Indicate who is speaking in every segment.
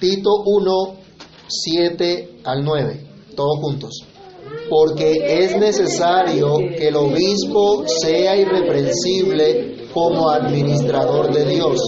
Speaker 1: Tito 1, 7 al 9, todos juntos. Porque es necesario que el obispo sea irreprensible como administrador de Dios,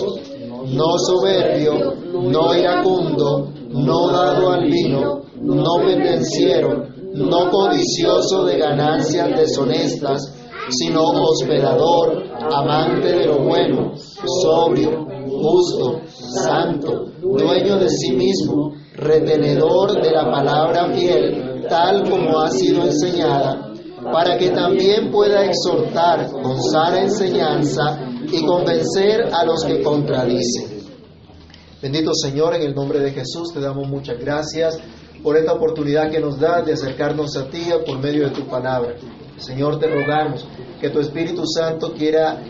Speaker 1: no soberbio, no iracundo, no dado al vino, no pendenciero, no codicioso de ganancias deshonestas, sino hospedador, amante de lo bueno, sobrio, justo, santo, dueño de sí mismo, retenedor de la palabra fiel, tal como ha sido enseñada, para que también pueda exhortar con sana enseñanza y convencer a los que contradicen. Bendito Señor, en el nombre de Jesús te damos muchas gracias por esta oportunidad que nos das de acercarnos a ti por medio de tu palabra. Señor, te rogamos que tu Espíritu Santo quiera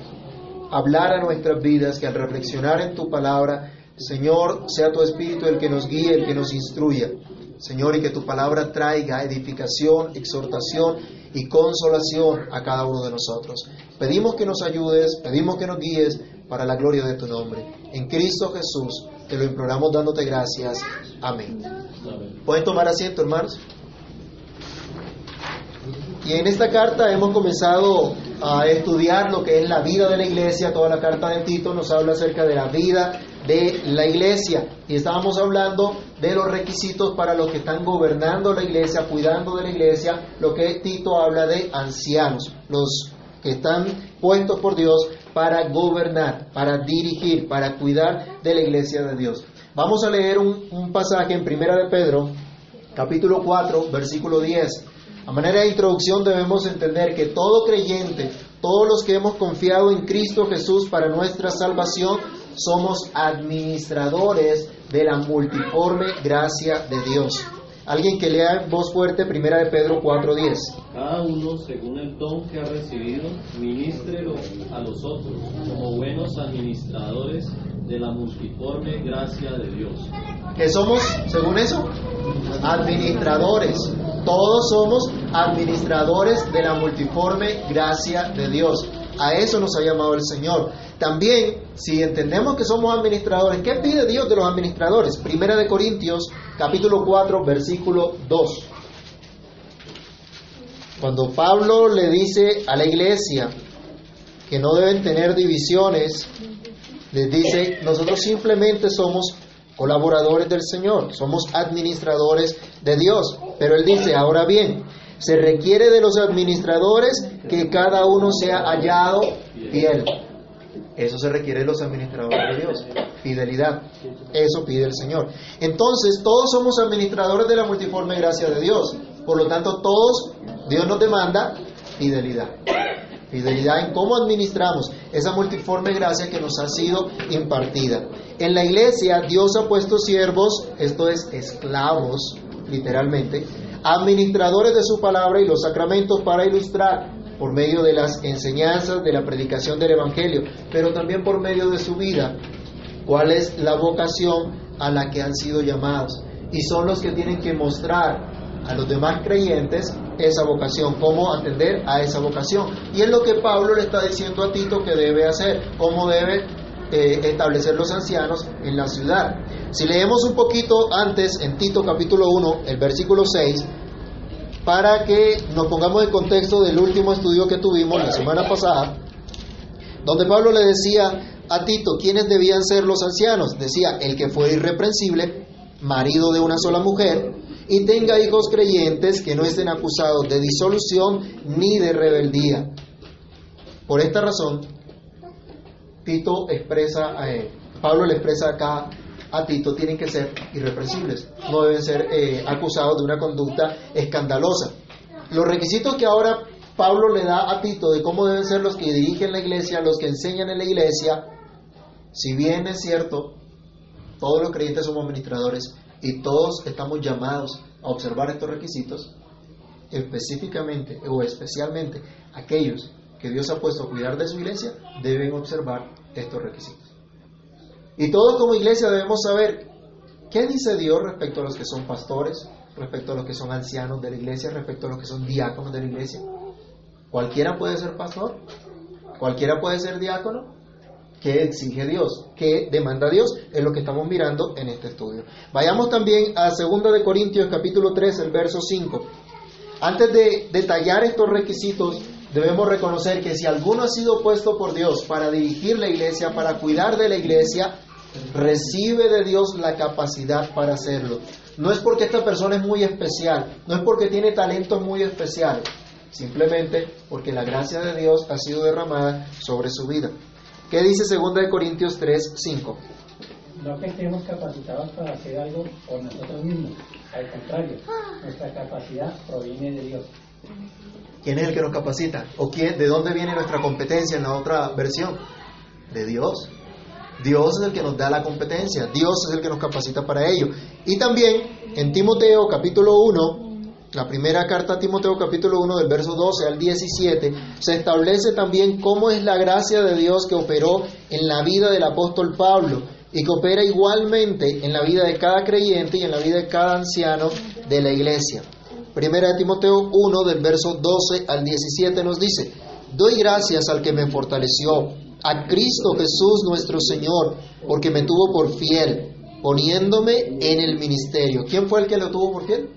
Speaker 1: hablar a nuestras vidas, que al reflexionar en tu palabra, Señor, sea tu Espíritu el que nos guíe, el que nos instruya. Señor, y que tu palabra traiga edificación, exhortación y consolación a cada uno de nosotros. Pedimos que nos ayudes, pedimos que nos guíes para la gloria de tu nombre. En Cristo Jesús te lo imploramos dándote gracias. Amén. ¿Pueden tomar asiento, hermanos? Y en esta carta hemos comenzado a estudiar lo que es la vida de la iglesia. Toda la carta de Tito nos habla acerca de la vida de la iglesia. Y estábamos hablando de los requisitos para los que están gobernando la iglesia, cuidando de la iglesia. Lo que Tito habla de ancianos, los que están puestos por Dios para gobernar, para dirigir, para cuidar de la iglesia de Dios. Vamos a leer un, pasaje en Primera de Pedro, capítulo 4, versículo 10. A manera de introducción debemos entender que todo creyente, todos los que hemos confiado en Cristo Jesús para nuestra salvación, somos administradores de la multiforme gracia de Dios. Alguien que lea en voz fuerte, primera de Pedro 4:10.
Speaker 2: Cada uno, según el don que ha recibido, ministrelo a los otros, como buenos administradores de la multiforme gracia de Dios.
Speaker 1: ¿Qué somos, según eso? Administradores. Todos somos administradores de la multiforme gracia de Dios. A eso nos ha llamado el Señor. También, si entendemos que somos administradores, ¿qué pide Dios de los administradores? Primera de Corintios, capítulo 4, versículo 2. Cuando Pablo le dice a la iglesia que no deben tener divisiones, dice, nosotros simplemente somos colaboradores del Señor, somos administradores de Dios. Pero él dice, ahora bien, se requiere de los administradores que cada uno sea hallado fiel. Eso se requiere de los administradores de Dios, fidelidad. Eso pide el Señor. Entonces, todos somos administradores de la multiforme gracia de Dios. Por lo tanto, todos, Dios nos demanda fidelidad. Fidelidad en cómo administramos esa multiforme gracia que nos ha sido impartida. En la iglesia, Dios ha puesto siervos, esto es esclavos, literalmente, administradores de su palabra y los sacramentos para ilustrar por medio de las enseñanzas, de la predicación del Evangelio, pero también por medio de su vida, cuál es la vocación a la que han sido llamados. Y son los que tienen que mostrar a los demás creyentes esa vocación, cómo atender a esa vocación. Y es lo que Pablo le está diciendo a Tito que debe hacer, cómo debe eh, establecer los ancianos en la ciudad. Si leemos un poquito antes en Tito capítulo 1, el versículo 6, para que nos pongamos en contexto del último estudio que tuvimos la semana pasada, donde Pablo le decía a Tito quiénes debían ser los ancianos. Decía, el que fue irreprensible, marido de una sola mujer, y tenga hijos creyentes que no estén acusados de disolución ni de rebeldía. Por esta razón, Tito expresa Pablo le expresa acá a Tito, tienen que ser irreprensibles, no deben ser eh, acusados de una conducta escandalosa. Los requisitos que ahora Pablo le da a Tito de cómo deben ser los que dirigen la iglesia, los que enseñan en la iglesia, si bien es cierto, todos los creyentes somos administradores y todos estamos llamados a observar estos requisitos, específicamente o especialmente aquellos que Dios ha puesto a cuidar de su iglesia deben observar estos requisitos. Y todos como iglesia debemos saber qué dice Dios respecto a los que son pastores, respecto a los que son ancianos de la iglesia, respecto a los que son diáconos de la iglesia. Cualquiera puede ser pastor, cualquiera puede ser diácono. ¿Qué exige Dios? ¿Qué demanda Dios? Es lo que estamos mirando en este estudio. Vayamos también a 2 de Corintios capítulo 3, el verso 5. Antes de detallar estos requisitos, debemos reconocer que si alguno ha sido puesto por Dios para dirigir la iglesia, para cuidar de la iglesia, recibe de Dios la capacidad para hacerlo. No es porque esta persona es muy especial, no es porque tiene talentos muy especiales, simplemente porque la gracia de Dios ha sido derramada sobre su vida. ¿Qué dice 2 Corintios 3, 5?
Speaker 3: No que estemos capacitados para hacer algo por nosotros mismos, al contrario, nuestra capacidad proviene de Dios.
Speaker 1: ¿Quién es el que nos capacita? ¿O quién, de dónde viene nuestra competencia en la otra versión? De Dios. Dios es el que nos da la competencia, Dios es el que nos capacita para ello. Y también en Timoteo capítulo 1, la primera carta a Timoteo capítulo 1 del verso 12 al 17, se establece también cómo es la gracia de Dios que operó en la vida del apóstol Pablo y que opera igualmente en la vida de cada creyente y en la vida de cada anciano de la iglesia. Primera de Timoteo 1 del verso 12 al 17 nos dice, doy gracias al que me fortaleció, a Cristo Jesús nuestro Señor, porque me tuvo por fiel, poniéndome en el ministerio. ¿Quién fue el que lo tuvo por fiel?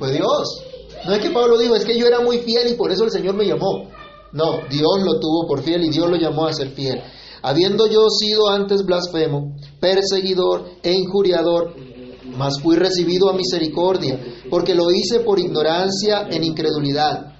Speaker 1: Fue Dios. No es que Pablo dijo, es que yo era muy fiel y por eso el Señor me llamó. No, Dios lo tuvo por fiel y Dios lo llamó a ser fiel. Habiendo yo sido antes blasfemo, perseguidor e injuriador, mas fui recibido a misericordia, porque lo hice por ignorancia en incredulidad.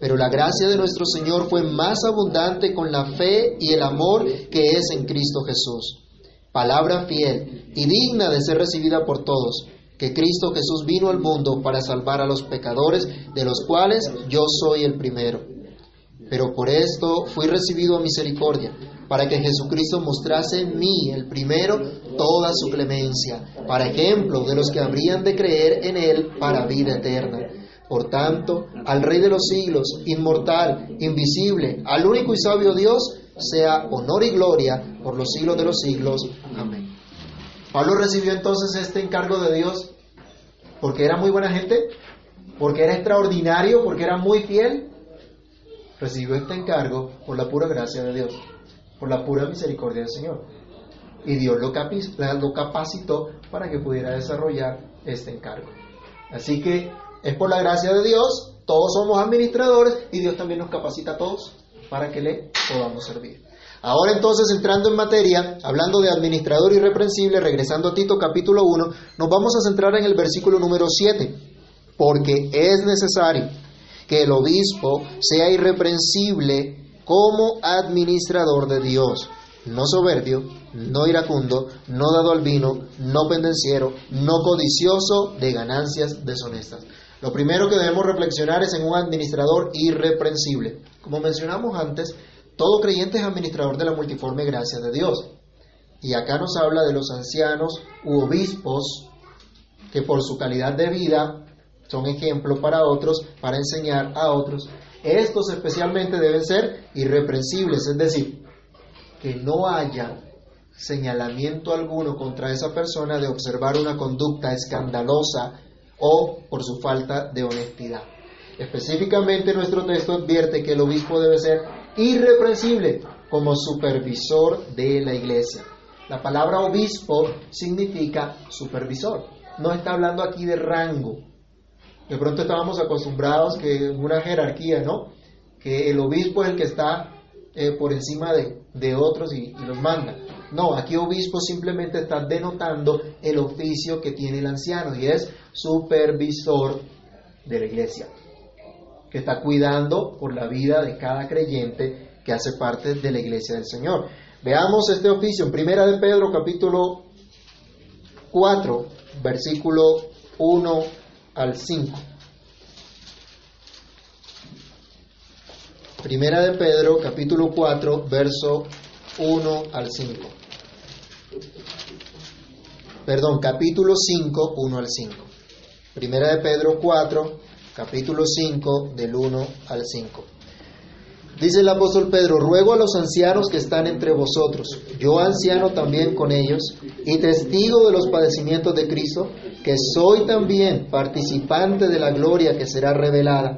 Speaker 1: Pero la gracia de nuestro Señor fue más abundante con la fe y el amor que es en Cristo Jesús. Palabra fiel y digna de ser recibida por todos que Cristo Jesús vino al mundo para salvar a los pecadores, de los cuales yo soy el primero. Pero por esto fui recibido a misericordia, para que Jesucristo mostrase en mí, el primero, toda su clemencia, para ejemplo de los que habrían de creer en Él para vida eterna. Por tanto, al Rey de los siglos, inmortal, invisible, al único y sabio Dios, sea honor y gloria por los siglos de los siglos. Amén. Pablo recibió entonces este encargo de Dios porque era muy buena gente, porque era extraordinario, porque era muy fiel. Recibió este encargo por la pura gracia de Dios, por la pura misericordia del Señor. Y Dios lo, capacitó para que pudiera desarrollar este encargo. Así que es por la gracia de Dios, todos somos administradores y Dios también nos capacita a todos para que le podamos servir. Ahora entonces, entrando en materia, hablando de administrador irreprensible, regresando a Tito capítulo 1, nos vamos a centrar en el versículo número 7, porque es necesario que el obispo sea irreprensible como administrador de Dios, no soberbio, no iracundo, no dado al vino, no pendenciero, no codicioso de ganancias deshonestas. Lo primero que debemos reflexionar es en un administrador irreprensible. Como mencionamos antes, todo creyente es administrador de la multiforme gracia de Dios. Y acá nos habla de los ancianos u obispos que por su calidad de vida son ejemplo para otros, para enseñar a otros. Estos especialmente deben ser irreprensibles, es decir, que no haya señalamiento alguno contra esa persona de observar una conducta escandalosa o por su falta de honestidad. Específicamente nuestro texto advierte que el obispo debe ser irreprensible como supervisor de la iglesia. La palabra obispo significa supervisor. No está hablando aquí de rango. De pronto estábamos acostumbrados que una jerarquía, ¿no? Que el obispo es el que está eh, por encima de, de otros y, y, los manda. No, aquí obispo simplemente está denotando el oficio que tiene el anciano y es supervisor de la iglesia que está cuidando por la vida de cada creyente que hace parte de la iglesia del Señor. Veamos este oficio en Primera de Pedro capítulo 4, versículo 1 al 5. Primera de Pedro capítulo 4, verso 1 al 5. Perdón, capítulo 5, 1 al 5. Primera de Pedro 4, capítulo 5, del 1 al 5. Dice el apóstol Pedro, ruego a los ancianos que están entre vosotros, yo anciano también con ellos, y testigo de los padecimientos de Cristo, que soy también participante de la gloria que será revelada,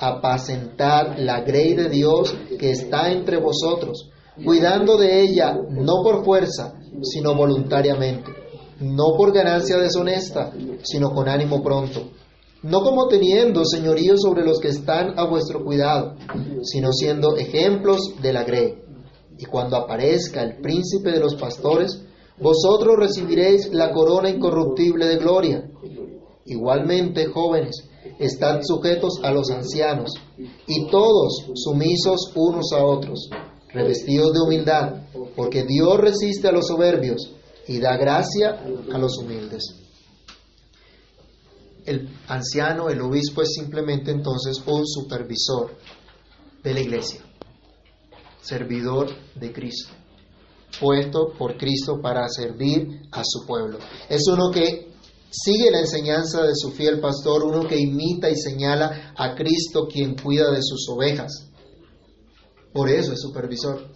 Speaker 1: apacentar la grey de Dios que está entre vosotros, cuidando de ella no por fuerza, sino voluntariamente, no por ganancia deshonesta, sino con ánimo pronto, no como teniendo señorío sobre los que están a vuestro cuidado, sino siendo ejemplos de la grey. Y cuando aparezca el príncipe de los pastores, vosotros recibiréis la corona incorruptible de gloria. Igualmente, jóvenes, estad sujetos a los ancianos, y todos sumisos unos a otros, revestidos de humildad, porque Dios resiste a los soberbios y da gracia a los humildes. El anciano, el obispo es simplemente entonces un supervisor de la iglesia, servidor de Cristo, puesto por Cristo para servir a su pueblo. Es uno que sigue la enseñanza de su fiel pastor, uno que imita y señala a Cristo quien cuida de sus ovejas. Por eso es supervisor.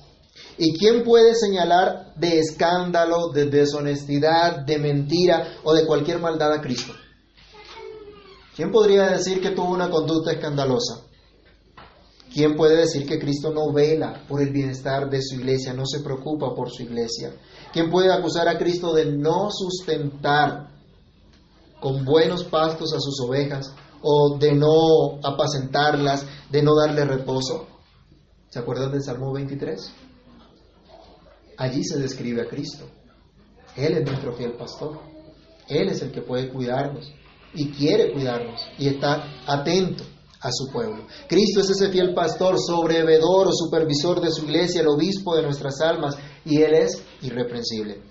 Speaker 1: ¿Y quién puede señalar de escándalo, de deshonestidad, de mentira o de cualquier maldad a Cristo? ¿Quién podría decir que tuvo una conducta escandalosa? ¿Quién puede decir que Cristo no vela por el bienestar de su iglesia, no se preocupa por su iglesia? ¿Quién puede acusar a Cristo de no sustentar con buenos pastos a sus ovejas o de no apacentarlas, de no darle reposo? ¿Se acuerdan del Salmo 23? Allí se describe a Cristo. Él es nuestro fiel pastor. Él es el que puede cuidarnos y quiere cuidarnos y está atento a su pueblo. Cristo es ese fiel pastor, sobrevedor o supervisor de su iglesia, el obispo de nuestras almas, y Él es irreprensible.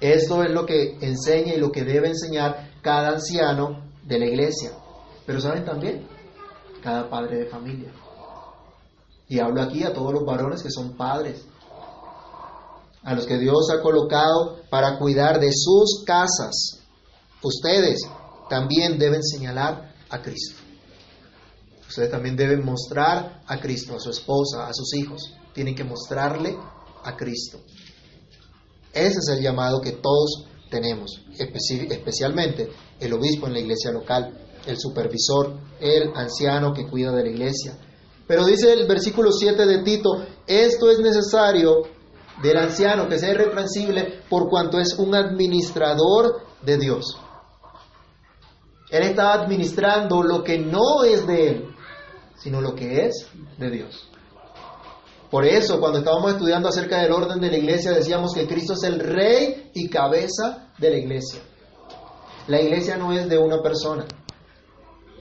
Speaker 1: Esto es lo que enseña y lo que debe enseñar cada anciano de la iglesia. Pero saben también, cada padre de familia. Y hablo aquí a todos los varones que son padres, a los que Dios ha colocado para cuidar de sus casas. Ustedes también deben señalar a Cristo. Ustedes también deben mostrar a Cristo, a su esposa, a sus hijos. Tienen que mostrarle a Cristo. Ese es el llamado que todos tenemos, especialmente el obispo en la iglesia local, el supervisor, el anciano que cuida de la iglesia. Pero dice el versículo 7 de Tito, esto es necesario del anciano que sea irreprensible por cuanto es un administrador de Dios. Él está administrando lo que no es de Él, sino lo que es de Dios. Por eso, cuando estábamos estudiando acerca del orden de la iglesia, decíamos que Cristo es el rey y cabeza de la iglesia. La iglesia no es de una persona.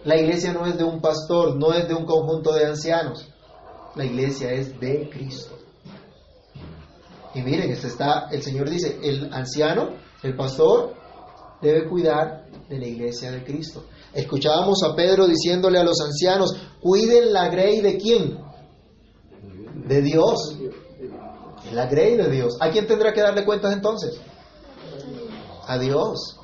Speaker 1: La iglesia no es de un pastor, no es de un conjunto de ancianos. La iglesia es de Cristo. Y miren, este está, el Señor dice, el anciano, el pastor, debe cuidar de la iglesia de Cristo. Escuchábamos a Pedro diciéndole a los ancianos, cuiden la grey de quién? De Dios. La grey de Dios. ¿A quién tendrá que darle cuentas entonces? A Dios.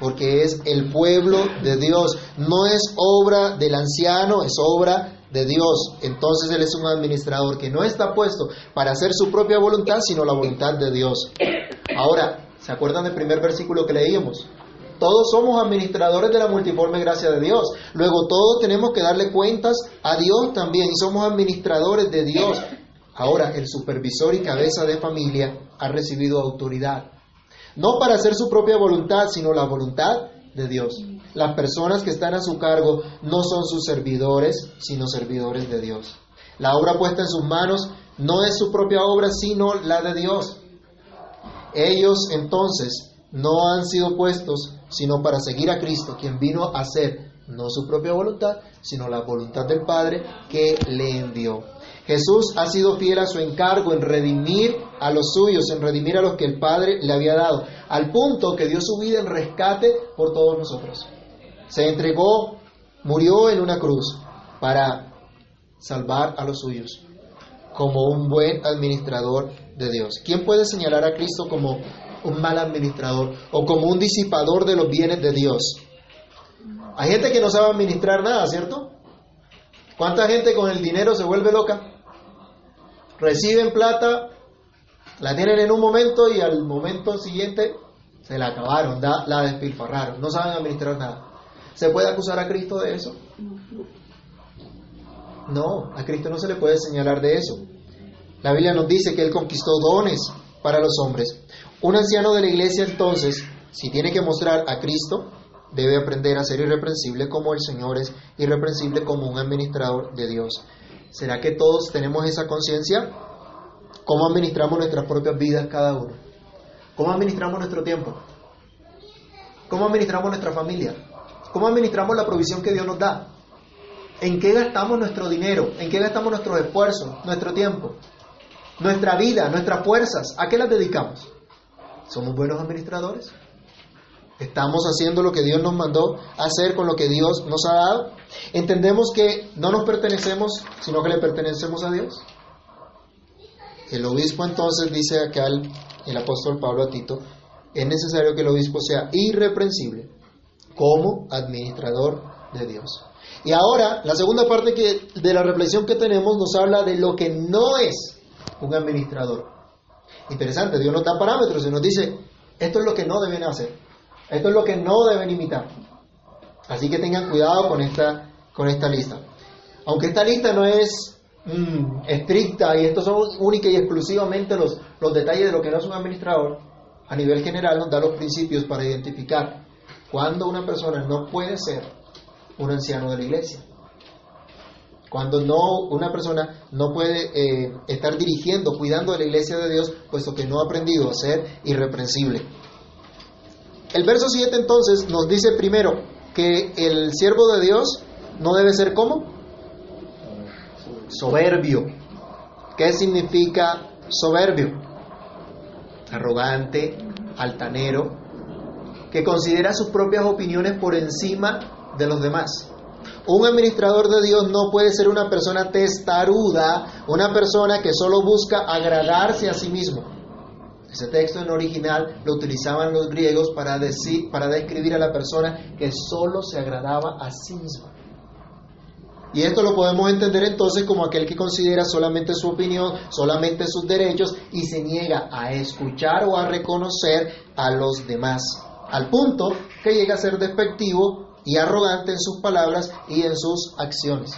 Speaker 1: Porque es el pueblo de Dios. No es obra del anciano, es obra de Dios. Entonces Él es un administrador que no está puesto para hacer su propia voluntad, sino la voluntad de Dios. Ahora, ¿se acuerdan del primer versículo que leíamos? Todos somos administradores de la multiforme gracia de Dios. Luego todos tenemos que darle cuentas a Dios también y somos administradores de Dios. Ahora el supervisor y cabeza de familia ha recibido autoridad. No para hacer su propia voluntad, sino la voluntad de Dios. Las personas que están a su cargo no son sus servidores, sino servidores de Dios. La obra puesta en sus manos no es su propia obra, sino la de Dios. Ellos entonces no han sido puestos sino para seguir a Cristo, quien vino a hacer no su propia voluntad, sino la voluntad del Padre que le envió. Jesús ha sido fiel a su encargo en redimir a los suyos, en redimir a los que el Padre le había dado, al punto que dio su vida en rescate por todos nosotros. Se entregó, murió en una cruz para salvar a los suyos, como un buen administrador de Dios. ¿Quién puede señalar a Cristo como un mal administrador o como un disipador de los bienes de Dios. Hay gente que no sabe administrar nada, ¿cierto? ¿Cuánta gente con el dinero se vuelve loca? Reciben plata, la tienen en un momento y al momento siguiente se la acabaron, la despilfarraron, no saben administrar nada. ¿Se puede acusar a Cristo de eso? No, a Cristo no se le puede señalar de eso. La Biblia nos dice que Él conquistó dones para los hombres. Un anciano de la iglesia entonces, si tiene que mostrar a Cristo, debe aprender a ser irreprensible como el Señor es irreprensible como un administrador de Dios. ¿Será que todos tenemos esa conciencia? ¿Cómo administramos nuestras propias vidas cada uno? ¿Cómo administramos nuestro tiempo? ¿Cómo administramos nuestra familia? ¿Cómo administramos la provisión que Dios nos da? ¿En qué gastamos nuestro dinero? ¿En qué gastamos nuestros esfuerzos, nuestro tiempo? Nuestra vida, nuestras fuerzas, ¿a qué las dedicamos? ¿Somos buenos administradores? ¿Estamos haciendo lo que Dios nos mandó hacer con lo que Dios nos ha dado? ¿Entendemos que no nos pertenecemos, sino que le pertenecemos a Dios? El obispo entonces dice acá el, el apóstol Pablo a Tito, es necesario que el obispo sea irreprensible como administrador de Dios. Y ahora, la segunda parte que, de la reflexión que tenemos nos habla de lo que no es un administrador. Interesante, Dios nos da parámetros y nos dice, esto es lo que no deben hacer, esto es lo que no deben imitar. Así que tengan cuidado con esta, con esta lista. Aunque esta lista no es mm, estricta y estos son única y exclusivamente los, los detalles de lo que no es un administrador, a nivel general nos da los principios para identificar cuando una persona no puede ser un anciano de la iglesia. Cuando no, una persona no puede eh, estar dirigiendo, cuidando de la iglesia de Dios, puesto que no ha aprendido a ser irreprensible. El verso 7 entonces nos dice primero que el siervo de Dios no debe ser como soberbio. ¿Qué significa soberbio? Arrogante, altanero, que considera sus propias opiniones por encima de los demás. Un administrador de Dios no puede ser una persona testaruda, una persona que solo busca agradarse a sí mismo. Ese texto en original lo utilizaban los griegos para, decir, para describir a la persona que solo se agradaba a sí misma. Y esto lo podemos entender entonces como aquel que considera solamente su opinión, solamente sus derechos y se niega a escuchar o a reconocer a los demás. Al punto que llega a ser despectivo y arrogante en sus palabras y en sus acciones.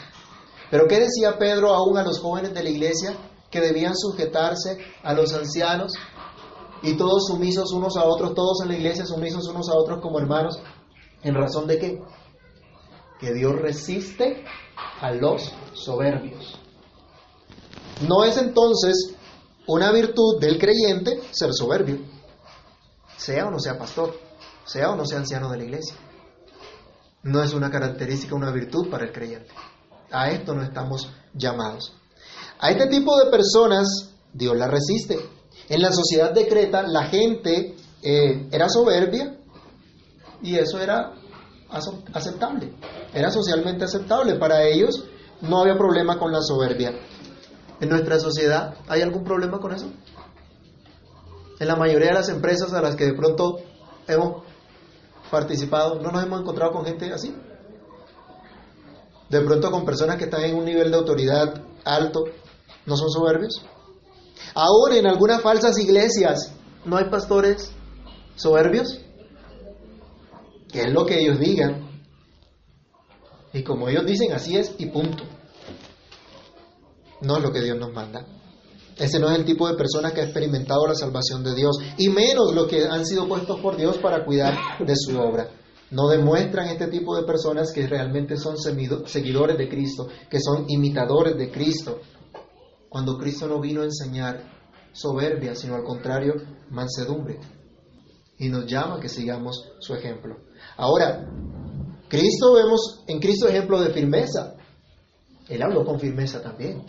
Speaker 1: Pero ¿qué decía Pedro aún a los jóvenes de la iglesia? Que debían sujetarse a los ancianos y todos sumisos unos a otros, todos en la iglesia sumisos unos a otros como hermanos. ¿En razón de qué? Que Dios resiste a los soberbios. No es entonces una virtud del creyente ser soberbio, sea o no sea pastor, sea o no sea anciano de la iglesia no es una característica, una virtud para el creyente. A esto no estamos llamados. A este tipo de personas Dios la resiste. En la sociedad de Creta la gente eh, era soberbia y eso era aceptable, era socialmente aceptable. Para ellos no había problema con la soberbia. ¿En nuestra sociedad hay algún problema con eso? En la mayoría de las empresas a las que de pronto hemos participado, no nos hemos encontrado con gente así. De pronto con personas que están en un nivel de autoridad alto, ¿no son soberbios? Aún en algunas falsas iglesias, ¿no hay pastores soberbios? Que es lo que ellos digan. Y como ellos dicen, así es y punto. No es lo que Dios nos manda. Ese no es el tipo de personas que ha experimentado la salvación de Dios, y menos los que han sido puestos por Dios para cuidar de su obra. No demuestran este tipo de personas que realmente son seguidores de Cristo, que son imitadores de Cristo. Cuando Cristo no vino a enseñar soberbia, sino al contrario, mansedumbre. Y nos llama a que sigamos su ejemplo. Ahora, Cristo vemos en Cristo ejemplo de firmeza. Él habló con firmeza también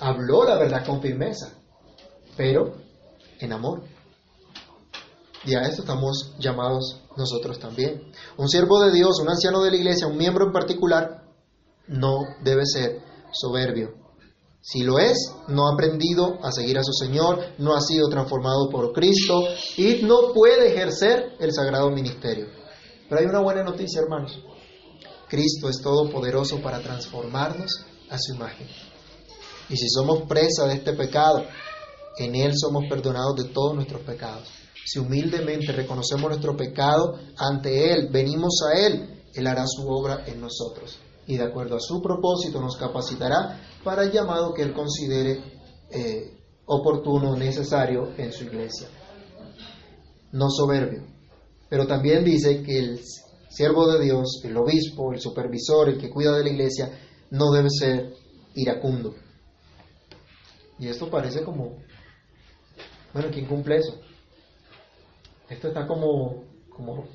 Speaker 1: habló la verdad con firmeza, pero en amor. Y a esto estamos llamados nosotros también. Un siervo de Dios, un anciano de la iglesia, un miembro en particular, no debe ser soberbio. Si lo es, no ha aprendido a seguir a su Señor, no ha sido transformado por Cristo y no puede ejercer el sagrado ministerio. Pero hay una buena noticia, hermanos. Cristo es todopoderoso para transformarnos a su imagen. Y si somos presa de este pecado, en Él somos perdonados de todos nuestros pecados. Si humildemente reconocemos nuestro pecado ante Él, venimos a Él, Él hará su obra en nosotros. Y de acuerdo a su propósito nos capacitará para el llamado que Él considere eh, oportuno, necesario en su iglesia. No soberbio. Pero también dice que el siervo de Dios, el obispo, el supervisor, el que cuida de la iglesia, no debe ser iracundo. Y esto parece como, bueno, ¿quién cumple eso? Esto está como, como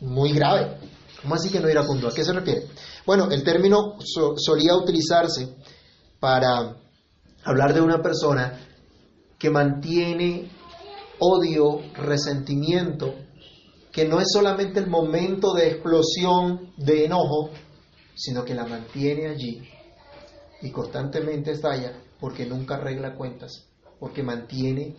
Speaker 1: muy grave. ¿Cómo así que no iracundo? ¿A qué se refiere? Bueno, el término solía utilizarse para hablar de una persona que mantiene odio, resentimiento, que no es solamente el momento de explosión de enojo, sino que la mantiene allí y constantemente estalla porque nunca arregla cuentas, porque mantiene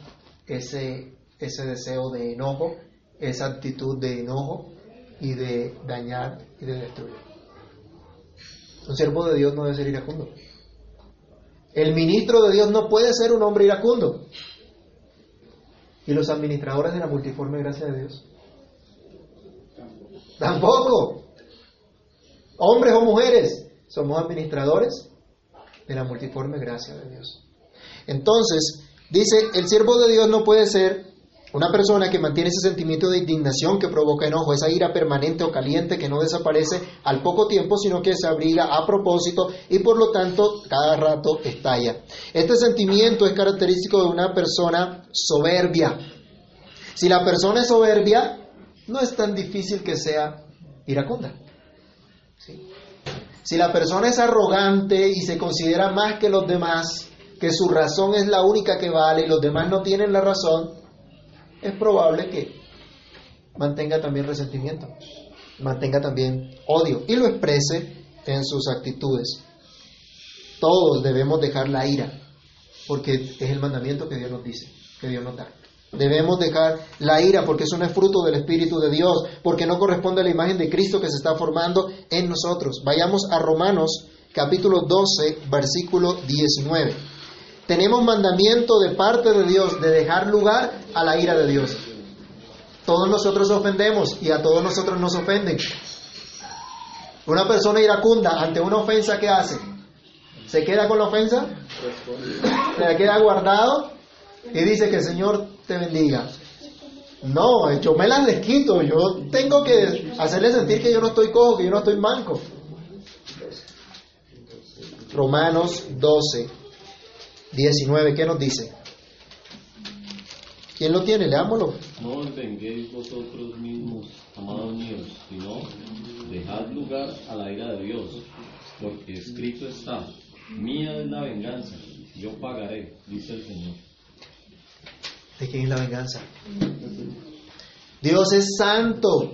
Speaker 1: ese, ese deseo de enojo, esa actitud de enojo y de dañar y de destruir. Un siervo de Dios no debe ser iracundo. El ministro de Dios no puede ser un hombre iracundo. ¿Y los administradores de la multiforme gracia de Dios? Tampoco. Hombres o mujeres, somos administradores de la multiforme gracia de Dios. Entonces, dice, el siervo de Dios no puede ser una persona que mantiene ese sentimiento de indignación que provoca enojo, esa ira permanente o caliente que no desaparece al poco tiempo, sino que se abriga a propósito y por lo tanto cada rato estalla. Este sentimiento es característico de una persona soberbia. Si la persona es soberbia, no es tan difícil que sea iracunda. Si la persona es arrogante y se considera más que los demás, que su razón es la única que vale y los demás no tienen la razón, es probable que mantenga también resentimiento, mantenga también odio y lo exprese en sus actitudes. Todos debemos dejar la ira, porque es el mandamiento que Dios nos dice, que Dios nos da. Debemos dejar la ira porque eso no es fruto del Espíritu de Dios, porque no corresponde a la imagen de Cristo que se está formando en nosotros. Vayamos a Romanos capítulo 12, versículo 19 tenemos mandamiento de parte de Dios de dejar lugar a la ira de Dios. Todos nosotros ofendemos y a todos nosotros nos ofenden. Una persona iracunda ante una ofensa, ¿qué hace? ¿Se queda con la ofensa? ¿Se la queda guardado? Y dice que el Señor te bendiga. No, yo me las desquito. Yo tengo que hacerle sentir que yo no estoy cojo, que yo no estoy manco. Romanos 12, 19, ¿qué nos dice? ¿Quién lo tiene? Leámoslo.
Speaker 2: No os venguéis vosotros mismos, amados míos, sino dejad lugar a la ira de Dios, porque escrito está, mía es la venganza, yo pagaré, dice el Señor.
Speaker 1: ¿De quién es la venganza? Dios es santo,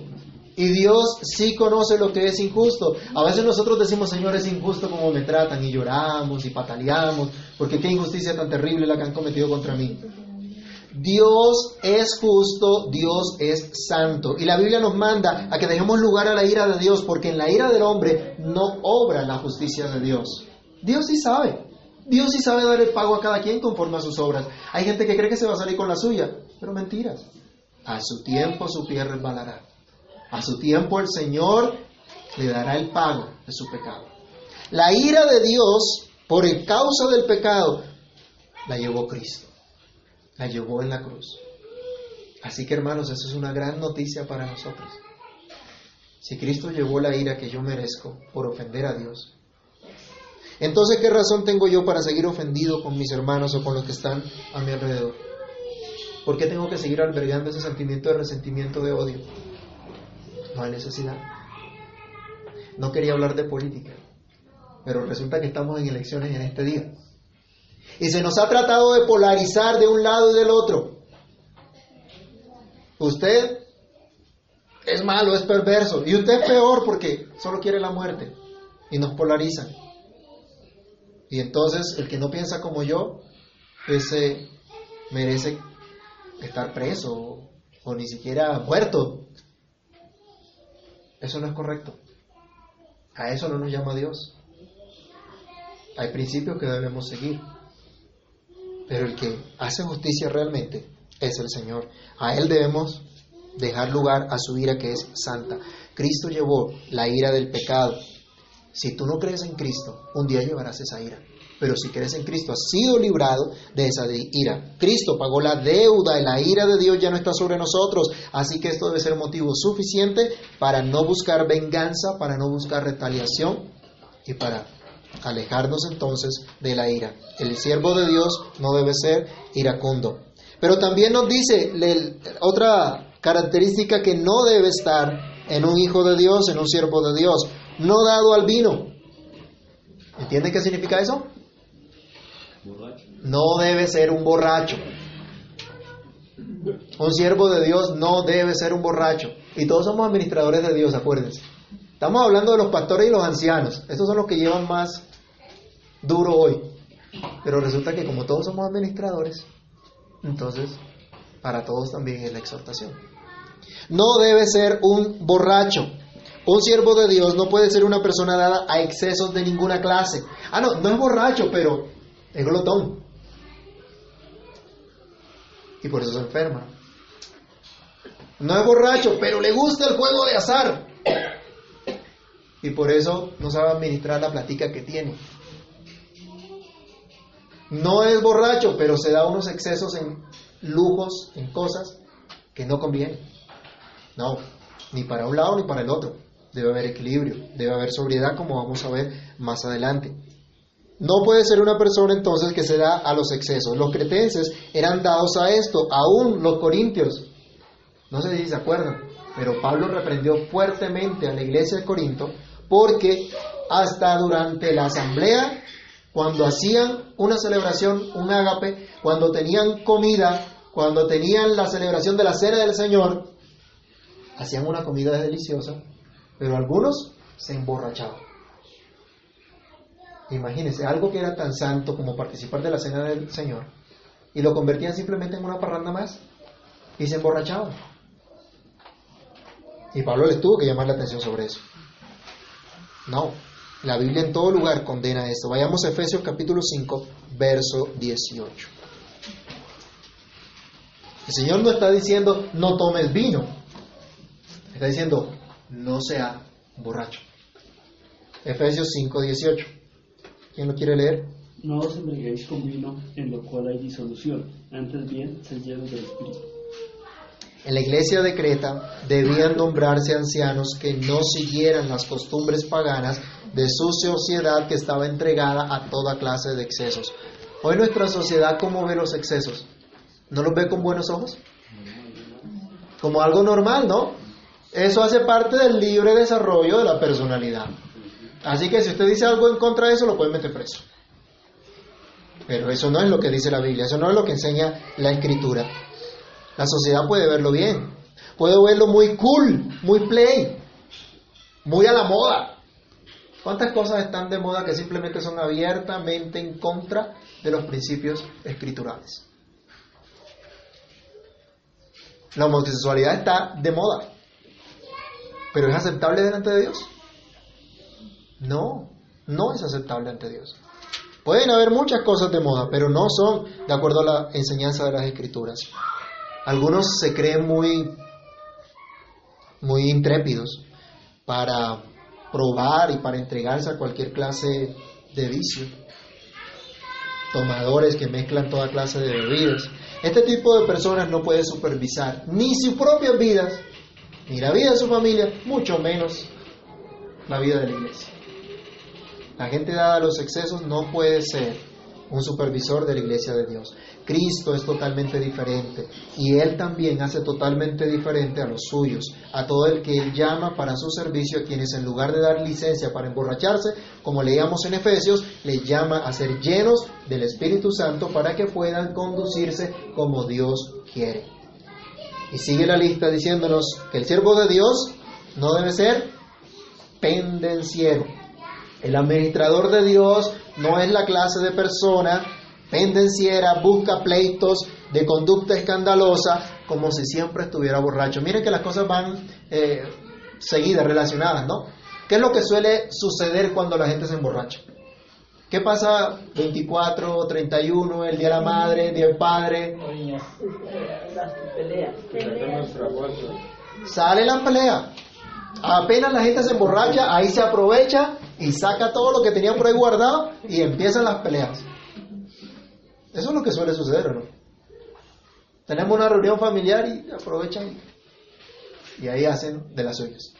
Speaker 1: y Dios sí conoce lo que es injusto. A veces nosotros decimos, Señor, es injusto como me tratan y lloramos y pataleamos, porque qué injusticia tan terrible la que han cometido contra mí. Dios es justo, Dios es santo. Y la Biblia nos manda a que dejemos lugar a la ira de Dios, porque en la ira del hombre no obra la justicia de Dios. Dios sí sabe. Dios sí sabe dar el pago a cada quien conforme a sus obras. Hay gente que cree que se va a salir con la suya, pero mentiras. A su tiempo su pie resbalará. A su tiempo el Señor le dará el pago de su pecado. La ira de Dios por causa del pecado la llevó Cristo. La llevó en la cruz. Así que hermanos, eso es una gran noticia para nosotros. Si Cristo llevó la ira que yo merezco por ofender a Dios, entonces ¿qué razón tengo yo para seguir ofendido con mis hermanos o con los que están a mi alrededor? ¿Por qué tengo que seguir albergando ese sentimiento de resentimiento, de odio? No hay necesidad. No quería hablar de política, pero resulta que estamos en elecciones en este día. Y se nos ha tratado de polarizar de un lado y del otro. Usted es malo, es perverso. Y usted es peor porque solo quiere la muerte. Y nos polarizan. Y entonces el que no piensa como yo, ese merece estar preso o ni siquiera muerto. Eso no es correcto. A eso no nos llama Dios. Hay principios que debemos seguir. Pero el que hace justicia realmente es el Señor. A Él debemos dejar lugar a su ira que es santa. Cristo llevó la ira del pecado. Si tú no crees en Cristo, un día llevarás esa ira. Pero si crees en Cristo, has sido librado de esa ira. Cristo pagó la deuda y la ira de Dios ya no está sobre nosotros. Así que esto debe ser motivo suficiente para no buscar venganza, para no buscar retaliación y para alejarnos entonces de la ira. El siervo de Dios no debe ser iracundo. Pero también nos dice otra característica que no debe estar en un hijo de Dios, en un siervo de Dios, no dado al vino. ¿Entienden qué significa eso? No debe ser un borracho. Un siervo de Dios no debe ser un borracho. Y todos somos administradores de Dios, acuérdense. Estamos hablando de los pastores y los ancianos. Esos son los que llevan más duro hoy. Pero resulta que como todos somos administradores, entonces para todos también es la exhortación. No debe ser un borracho. Un siervo de Dios no puede ser una persona dada a excesos de ninguna clase. Ah, no, no es borracho, pero es glotón. Y por eso se enferma. No es borracho, pero le gusta el juego de azar. Y por eso no sabe administrar la platica que tiene. No es borracho, pero se da unos excesos en lujos, en cosas que no convienen. No, ni para un lado ni para el otro. Debe haber equilibrio, debe haber sobriedad, como vamos a ver más adelante. No puede ser una persona entonces que se da a los excesos. Los cretenses eran dados a esto, aún los corintios. No sé si se acuerdan, pero Pablo reprendió fuertemente a la iglesia de Corinto porque hasta durante la asamblea cuando hacían una celebración, un ágape, cuando tenían comida, cuando tenían la celebración de la cena del Señor, hacían una comida deliciosa, pero algunos se emborrachaban. Imagínense, algo que era tan santo como participar de la cena del Señor, y lo convertían simplemente en una parranda más, y se emborrachaban. Y Pablo les tuvo que llamar la atención sobre eso. No, la Biblia en todo lugar condena esto. Vayamos a Efesios capítulo 5, verso 18. El Señor no está diciendo no tomes vino. Está diciendo no sea borracho. Efesios 5, 18. ¿Quién lo quiere leer?
Speaker 4: No os embriaguéis con vino en lo cual hay disolución, antes bien sed llenos del Espíritu
Speaker 1: en la iglesia de Creta debían nombrarse ancianos que no siguieran las costumbres paganas de su sociedad que estaba entregada a toda clase de excesos. Hoy nuestra sociedad, ¿cómo ve los excesos? ¿No los ve con buenos ojos? Como algo normal, ¿no? Eso hace parte del libre desarrollo de la personalidad. Así que si usted dice algo en contra de eso, lo puede meter preso. Pero eso no es lo que dice la Biblia, eso no es lo que enseña la Escritura. La sociedad puede verlo bien. Puede verlo muy cool, muy play, muy a la moda. ¿Cuántas cosas están de moda que simplemente son abiertamente en contra de los principios escriturales? La homosexualidad está de moda, pero ¿es aceptable delante de Dios? No, no es aceptable ante Dios. Pueden haber muchas cosas de moda, pero no son de acuerdo a la enseñanza de las escrituras. Algunos se creen muy, muy intrépidos para probar y para entregarse a cualquier clase de vicio. Tomadores que mezclan toda clase de bebidas. Este tipo de personas no puede supervisar ni sus propias vidas, ni la vida de su familia, mucho menos la vida de la iglesia. La gente dada a los excesos no puede ser un supervisor de la iglesia de Dios. Cristo es totalmente diferente y Él también hace totalmente diferente a los suyos, a todo el que Él llama para su servicio, a quienes en lugar de dar licencia para emborracharse, como leíamos en Efesios, le llama a ser llenos del Espíritu Santo para que puedan conducirse como Dios quiere. Y sigue la lista diciéndonos que el siervo de Dios no debe ser pendenciero. El administrador de Dios no es la clase de persona pendenciera, busca pleitos de conducta escandalosa, como si siempre estuviera borracho. Miren que las cosas van eh, seguidas, relacionadas, ¿no? ¿Qué es lo que suele suceder cuando la gente se emborracha? ¿Qué pasa 24, 31, el Día de la Madre, el Día del Padre? Sale la pelea. Apenas la gente se emborracha, ahí se aprovecha y saca todo lo que tenía por ahí guardado y empiezan las peleas. Eso es lo que suele suceder, ¿o no? Tenemos una reunión familiar y aprovechan y ahí hacen de las suyas.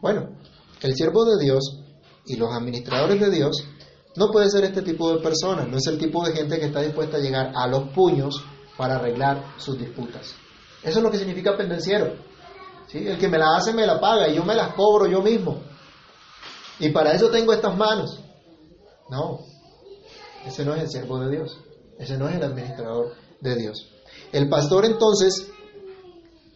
Speaker 1: Bueno, el siervo de Dios y los administradores de Dios no puede ser este tipo de personas, no es el tipo de gente que está dispuesta a llegar a los puños para arreglar sus disputas. Eso es lo que significa pendenciero. ¿Sí? El que me la hace me la paga y yo me las cobro yo mismo. Y para eso tengo estas manos. No, ese no es el siervo de Dios, ese no es el administrador de Dios. El pastor entonces,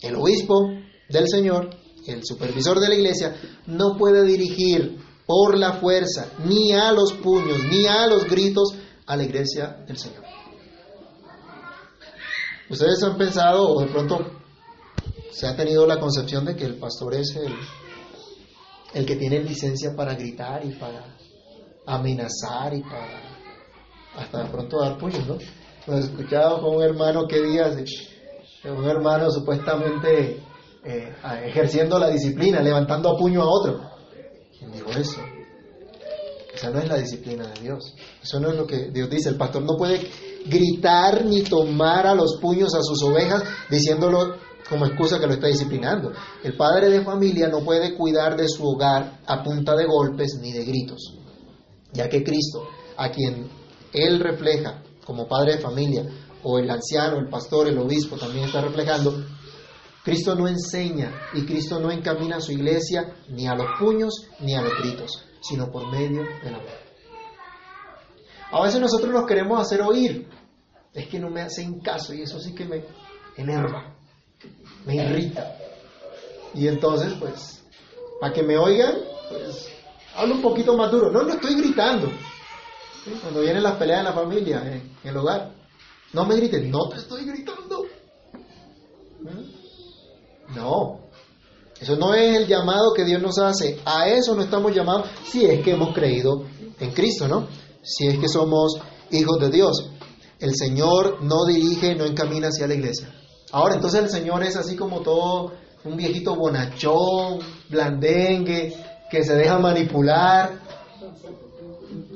Speaker 1: el obispo del Señor, el supervisor de la iglesia, no puede dirigir por la fuerza, ni a los puños, ni a los gritos a la iglesia del Señor. Ustedes han pensado, o de pronto se ha tenido la concepción de que el pastor es el, que tiene licencia para gritar y para amenazar y para hasta de pronto dar puños, ¿no? Nos escuchaba con un hermano que días, un hermano supuestamente eh, ejerciendo la disciplina, levantando a puño a otro. ¿Quién dijo eso? Esa no es la disciplina de Dios. Eso no es lo que Dios dice. El pastor no puede gritar ni tomar a los puños a sus ovejas diciéndolo como excusa que lo está disciplinando. El padre de familia no puede cuidar de su hogar a punta de golpes ni de gritos, ya que Cristo, a quien él refleja como padre de familia, o el anciano, el pastor, el obispo también está reflejando, Cristo no enseña y Cristo no encamina a su iglesia ni a los puños ni a los gritos, sino por medio del amor. A veces nosotros nos queremos hacer oír, es que no me hacen caso y eso sí que me enerva, me irrita. Y entonces, pues, para que me oigan, pues, hablo un poquito más duro. No, no estoy gritando. Cuando vienen las peleas en la familia, en el hogar, no me griten, no te estoy gritando. ¿Mm? No, eso no es el llamado que Dios nos hace. A eso no estamos llamados si es que hemos creído en Cristo, ¿no? Si es que somos hijos de Dios. El Señor no dirige, no encamina hacia la iglesia. Ahora, entonces el Señor es así como todo un viejito bonachón, blandengue, que se deja manipular.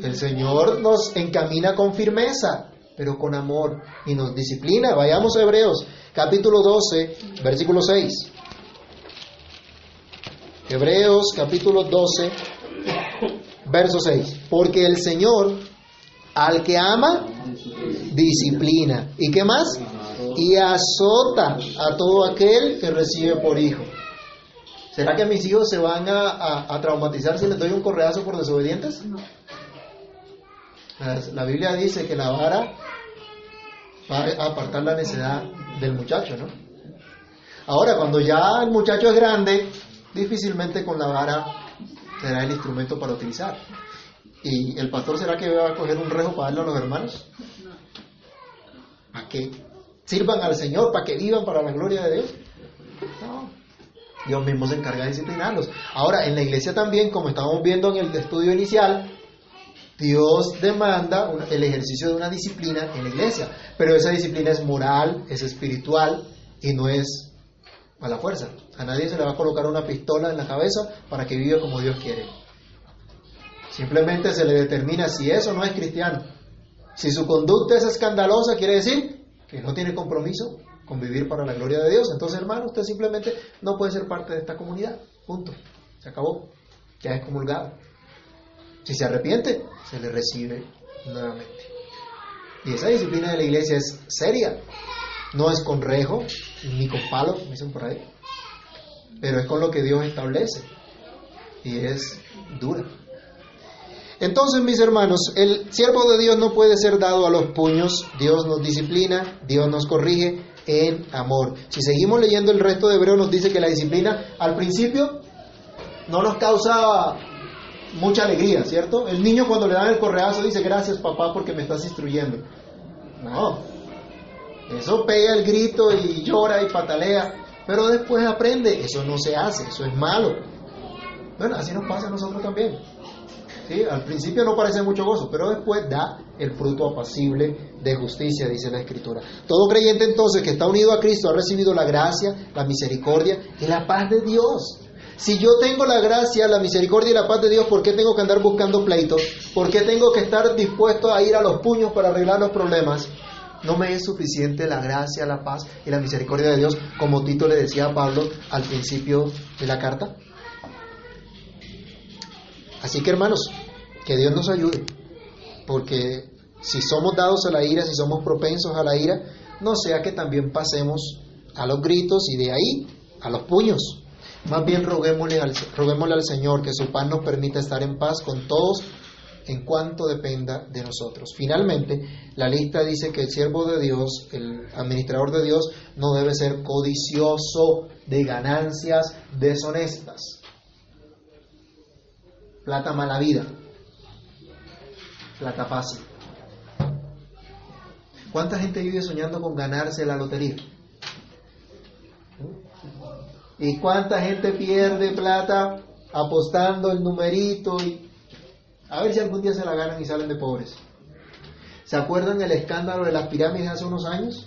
Speaker 1: El Señor nos encamina con firmeza, pero con amor y nos disciplina. Vayamos a Hebreos, capítulo 12, versículo 6. Hebreos, capítulo 12, verso 6. Porque el Señor, al que ama, disciplina. ¿Y qué más? Y azota a todo aquel que recibe por hijo. ¿Será que mis hijos se van a, a traumatizar si les doy un correazo por desobedientes? La Biblia dice que la vara va a apartar la necedad del muchacho, ¿no? Ahora, cuando ya el muchacho es grande, difícilmente con la vara será el instrumento para utilizar. ¿Y el pastor será que va a coger un rejo para darle a los hermanos? ¿Para que sirvan al Señor? ¿Para que vivan para la gloria de Dios? No. Dios mismo se encarga de disciplinarlos. Ahora, en la iglesia también, como estamos viendo en el estudio inicial, Dios demanda el ejercicio de una disciplina en la iglesia, pero esa disciplina es moral, es espiritual y no es a la fuerza. A nadie se le va a colocar una pistola en la cabeza para que viva como Dios quiere. Simplemente se le determina si eso no es cristiano. Si su conducta es escandalosa, quiere decir que no tiene compromiso con vivir para la gloria de Dios. Entonces, hermano, usted simplemente no puede ser parte de esta comunidad. Punto. Se acabó. Ya es comulgado. Si se arrepiente, se le recibe nuevamente. Y esa disciplina de la iglesia es seria. No es con rejo, ni con palo, dicen por ahí. Pero es con lo que Dios establece. Y es dura. Entonces, mis hermanos, el siervo de Dios no puede ser dado a los puños. Dios nos disciplina, Dios nos corrige en amor. Si seguimos leyendo el resto de Hebreo, nos dice que la disciplina al principio no nos causa mucha alegría, ¿cierto? El niño cuando le dan el correazo dice, gracias papá porque me estás instruyendo. No, eso pega el grito y llora y patalea, pero después aprende, eso no se hace, eso es malo. Bueno, así nos pasa a nosotros también. ¿Sí? Al principio no parece mucho gozo, pero después da el fruto apacible de justicia, dice la Escritura. Todo creyente entonces que está unido a Cristo ha recibido la gracia, la misericordia y la paz de Dios. Si yo tengo la gracia, la misericordia y la paz de Dios, ¿por qué tengo que andar buscando pleitos? ¿Por qué tengo que estar dispuesto a ir a los puños para arreglar los problemas? ¿No me es suficiente la gracia, la paz y la misericordia de Dios, como Tito le decía a Pablo al principio de la carta? Así que hermanos, que Dios nos ayude, porque si somos dados a la ira, si somos propensos a la ira, no sea que también pasemos a los gritos y de ahí a los puños. Más bien roguémosle al, roguémosle al Señor que su paz nos permita estar en paz con todos en cuanto dependa de nosotros. Finalmente, la lista dice que el siervo de Dios, el administrador de Dios, no debe ser codicioso de ganancias deshonestas. Plata mala vida. Plata fácil. ¿Cuánta gente vive soñando con ganarse la lotería? ¿Y cuánta gente pierde plata apostando el numerito y a ver si algún día se la ganan y salen de pobres? ¿Se acuerdan el escándalo de las pirámides hace unos años?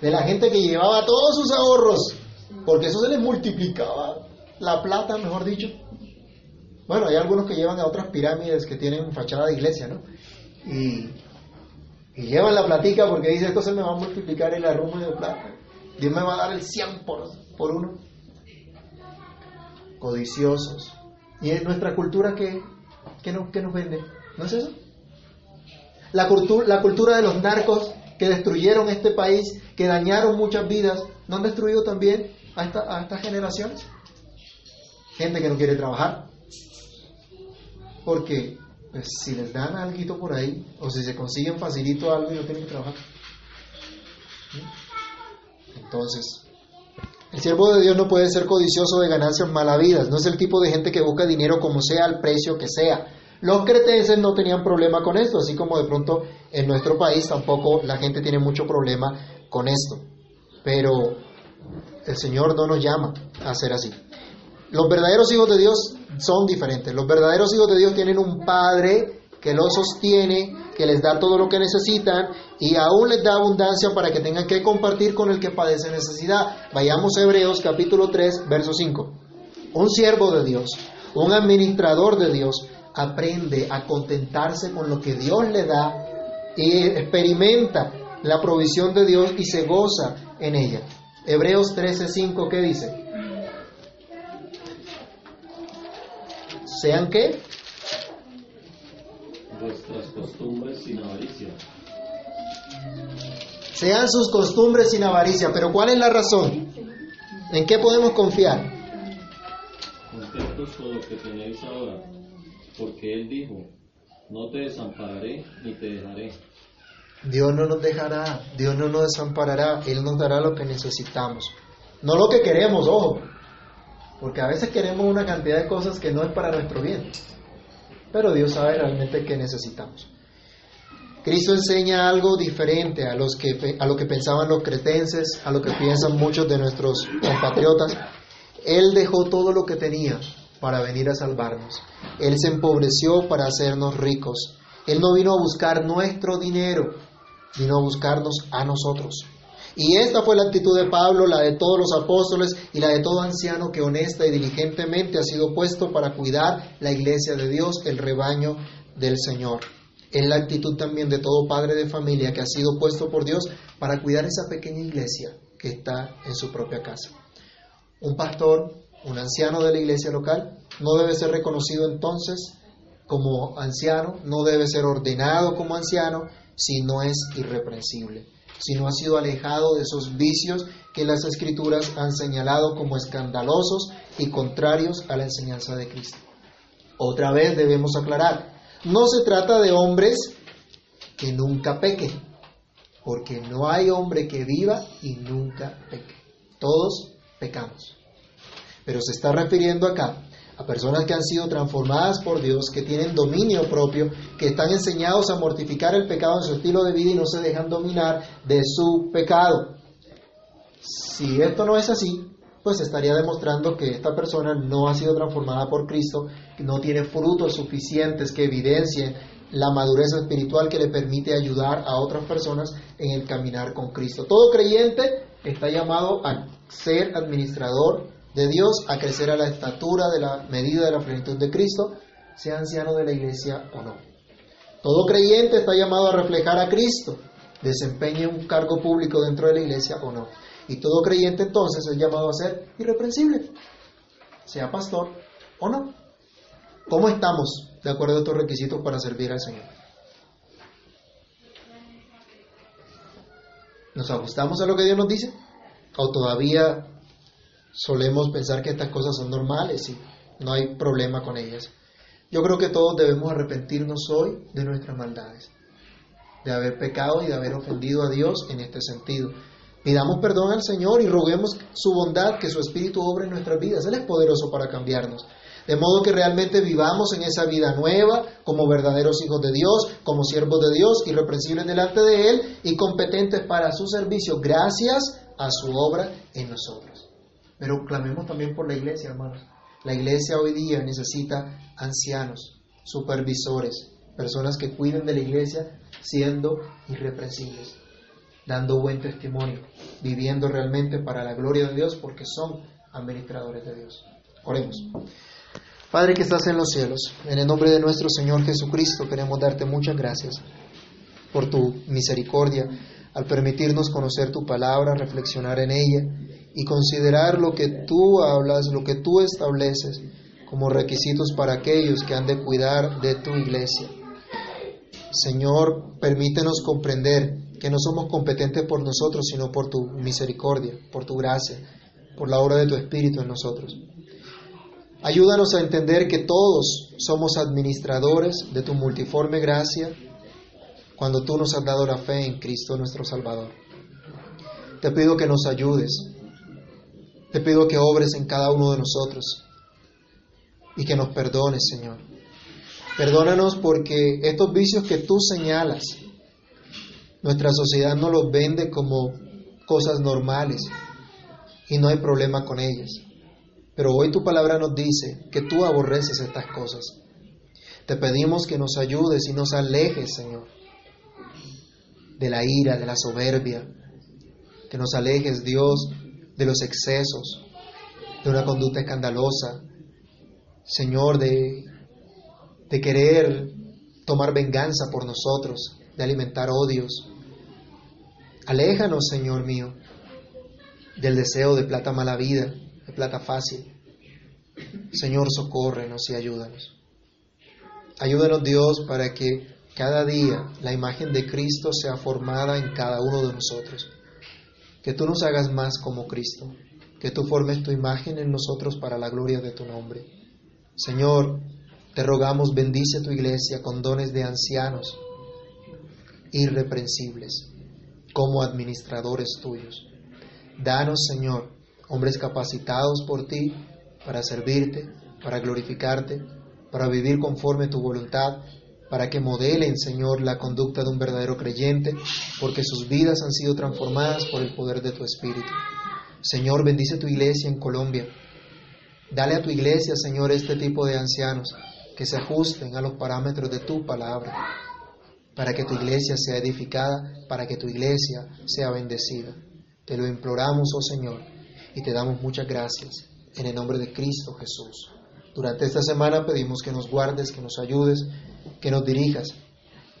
Speaker 1: De la gente que llevaba todos sus ahorros, porque eso se les multiplicaba la plata, mejor dicho. Bueno, hay algunos que llevan a otras pirámides que tienen fachada de iglesia, ¿no? Y, y llevan la platica porque dice, esto se me va a multiplicar el arrumo de plata. Dios me va a dar el 100 por, por uno. Codiciosos. ¿Y en nuestra cultura qué, qué, nos, qué nos vende? ¿No es eso? La, cultura, la cultura de los narcos que destruyeron este país, que dañaron muchas vidas, ¿no han destruido también a, esta, a estas generaciones? Gente que no quiere trabajar. Porque pues, si les dan algo por ahí, o si se consiguen facilito algo no tienen que trabajar. Entonces, el siervo de Dios no puede ser codicioso de ganancias malavidas, no es el tipo de gente que busca dinero como sea, al precio que sea. Los cretenses no tenían problema con esto, así como de pronto en nuestro país tampoco la gente tiene mucho problema con esto. Pero el Señor no nos llama a ser así. Los verdaderos hijos de Dios son diferentes. Los verdaderos hijos de Dios tienen un Padre que los sostiene, que les da todo lo que necesitan y aún les da abundancia para que tengan que compartir con el que padece necesidad. Vayamos a Hebreos capítulo 3, verso 5. Un siervo de Dios, un administrador de Dios, aprende a contentarse con lo que Dios le da y experimenta la provisión de Dios y se goza en ella. Hebreos 13, 5, ¿qué dice? ¿Sean qué?
Speaker 2: Vuestras costumbres sin avaricia.
Speaker 1: Sean sus costumbres sin avaricia. Pero ¿cuál es la razón? ¿En qué podemos confiar?
Speaker 2: Contentos con lo que tenéis ahora, porque Él dijo, no te desampararé ni te dejaré.
Speaker 1: Dios no nos dejará, Dios no nos desamparará, Él nos dará lo que necesitamos. No lo que queremos, ojo, porque a veces queremos una cantidad de cosas que no es para nuestro bien, pero Dios sabe realmente qué necesitamos. Cristo enseña algo diferente a, los que, a lo que pensaban los cretenses, a lo que piensan muchos de nuestros compatriotas. Él dejó todo lo que tenía para venir a salvarnos. Él se empobreció para hacernos ricos. Él no vino a buscar nuestro dinero, vino a buscarnos a nosotros. Y esta fue la actitud de Pablo, la de todos los apóstoles y la de todo anciano que honesta y diligentemente ha sido puesto para cuidar la iglesia de Dios, el rebaño del Señor. Es la actitud también de todo padre de familia que ha sido puesto por Dios para cuidar esa pequeña iglesia que está en su propia casa. Un pastor, un anciano de la iglesia local, no debe ser reconocido entonces como anciano, no debe ser ordenado como anciano si no es irreprensible, si no ha sido alejado de esos vicios que las escrituras han señalado como escandalosos y contrarios a la enseñanza de Cristo. Otra vez debemos aclarar, no se trata de hombres que nunca pequen, porque no hay hombre que viva y nunca peque. Todos pecamos. Pero se está refiriendo acá a personas que han sido transformadas por Dios, que tienen dominio propio, que están enseñados a mortificar el pecado en su estilo de vida y no se dejan dominar de su pecado. Si esto no es así, pues estaría demostrando que esta persona no ha sido transformada por Cristo, no tiene frutos suficientes que evidencien la madurez espiritual que le permite ayudar a otras personas en el caminar con Cristo. Todo creyente está llamado a ser administrador de Dios a crecer a la estatura de la medida de la plenitud de Cristo, sea anciano de la iglesia o no. Todo creyente está llamado a reflejar a Cristo, desempeñe un cargo público dentro de la iglesia o no. Y todo creyente entonces es llamado a ser irreprensible, sea pastor o no. ¿Cómo estamos de acuerdo a estos requisitos para servir al Señor? ¿Nos ajustamos a lo que Dios nos dice? ¿O todavía solemos pensar que estas cosas son normales y no hay problema con ellas? Yo creo que todos debemos arrepentirnos hoy de nuestras maldades, de haber pecado y de haber ofendido a Dios en este sentido. Pidamos perdón al Señor y roguemos su bondad, que su Espíritu obre en nuestras vidas. Él es poderoso para cambiarnos. De modo que realmente vivamos en esa vida nueva como verdaderos hijos de Dios, como siervos de Dios, irreprensibles delante de Él y competentes para su servicio gracias a su obra en nosotros. Pero clamemos también por la iglesia, hermanos. La iglesia hoy día necesita ancianos, supervisores, personas que cuiden de la iglesia siendo irreprensibles, dando buen testimonio, viviendo realmente para la gloria de Dios porque son administradores de Dios. Oremos. Padre que estás en los cielos, en el nombre de nuestro Señor Jesucristo queremos darte muchas gracias por tu misericordia al permitirnos conocer tu palabra, reflexionar en ella y considerar lo que tú hablas, lo que tú estableces como requisitos para aquellos que han de cuidar de tu iglesia. Señor, permítenos comprender que no somos competentes por nosotros, sino por tu misericordia, por tu gracia, por la obra de tu Espíritu en nosotros. Ayúdanos a entender que todos somos administradores de tu multiforme gracia cuando tú nos has dado la fe en Cristo nuestro Salvador. Te pido que nos ayudes. Te pido que obres en cada uno de nosotros y que nos perdones, Señor. Perdónanos porque estos vicios que tú señalas, nuestra sociedad no los vende como cosas normales y no hay problema con ellas. Pero hoy tu palabra nos dice que tú aborreces estas cosas. Te pedimos que nos ayudes y nos alejes, Señor, de la ira, de la soberbia. Que nos alejes, Dios, de los excesos, de una conducta escandalosa. Señor, de, de querer tomar venganza por nosotros, de alimentar odios. Aléjanos, Señor mío, del deseo de plata mala vida, de plata fácil. Señor, socórrenos y ayúdanos. Ayúdanos, Dios, para que cada día la imagen de Cristo sea formada en cada uno de nosotros. Que tú nos hagas más como Cristo. Que tú formes tu imagen en nosotros para la gloria de tu nombre. Señor, te rogamos, bendice tu iglesia con dones de ancianos irreprensibles como administradores tuyos. Danos, Señor, hombres capacitados por ti para servirte, para glorificarte, para vivir conforme tu voluntad, para que modelen, Señor, la conducta de un verdadero creyente, porque sus vidas han sido transformadas por el poder de tu Espíritu. Señor, bendice tu iglesia en Colombia. Dale a tu iglesia, Señor, este tipo de ancianos que se ajusten a los parámetros de tu palabra, para que tu iglesia sea edificada, para que tu iglesia sea bendecida. Te lo imploramos, oh Señor, y te damos muchas gracias en el nombre de Cristo Jesús. Durante esta semana pedimos que nos guardes, que nos ayudes, que nos dirijas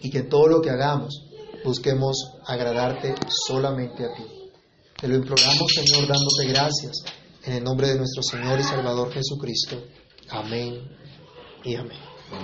Speaker 1: y que todo lo que hagamos busquemos agradarte solamente a ti. Te lo imploramos, Señor, dándote gracias en el nombre de nuestro Señor y Salvador Jesucristo. Amén y amén.